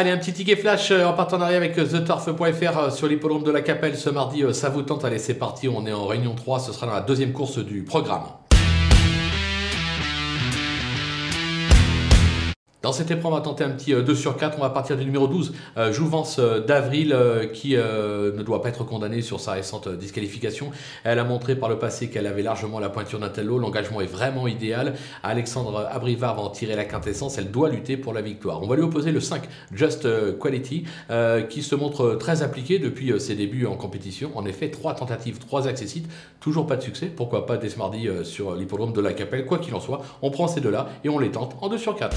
Allez, un petit ticket flash euh, en partenariat avec euh, TheTurf.fr euh, sur l'hippodrome de la Capelle ce mardi. Ça vous tente? Allez, c'est parti. On est en réunion 3. Ce sera dans la deuxième course du programme. Dans cette épreuve, on va tenter un petit 2 euh, sur 4. On va partir du numéro 12, euh, Jouvence euh, d'Avril, qui ne doit pas être condamnée sur sa récente disqualification. Elle a montré par le passé qu'elle avait largement la pointure d'un tel. L'engagement est vraiment idéal. Alexandre Abrivard va en tirer la quintessence. Elle doit lutter pour la victoire. On va lui opposer le 5, Just Quality, qui se montre très appliqué depuis ses débuts en compétition. En effet, trois tentatives, trois accessites, toujours pas de succès. Pourquoi pas dès ce mardi sur l'hippodrome de la Capelle? Quoi qu'il en soit, on prend ces deux-là et on les tente en 2 sur 4.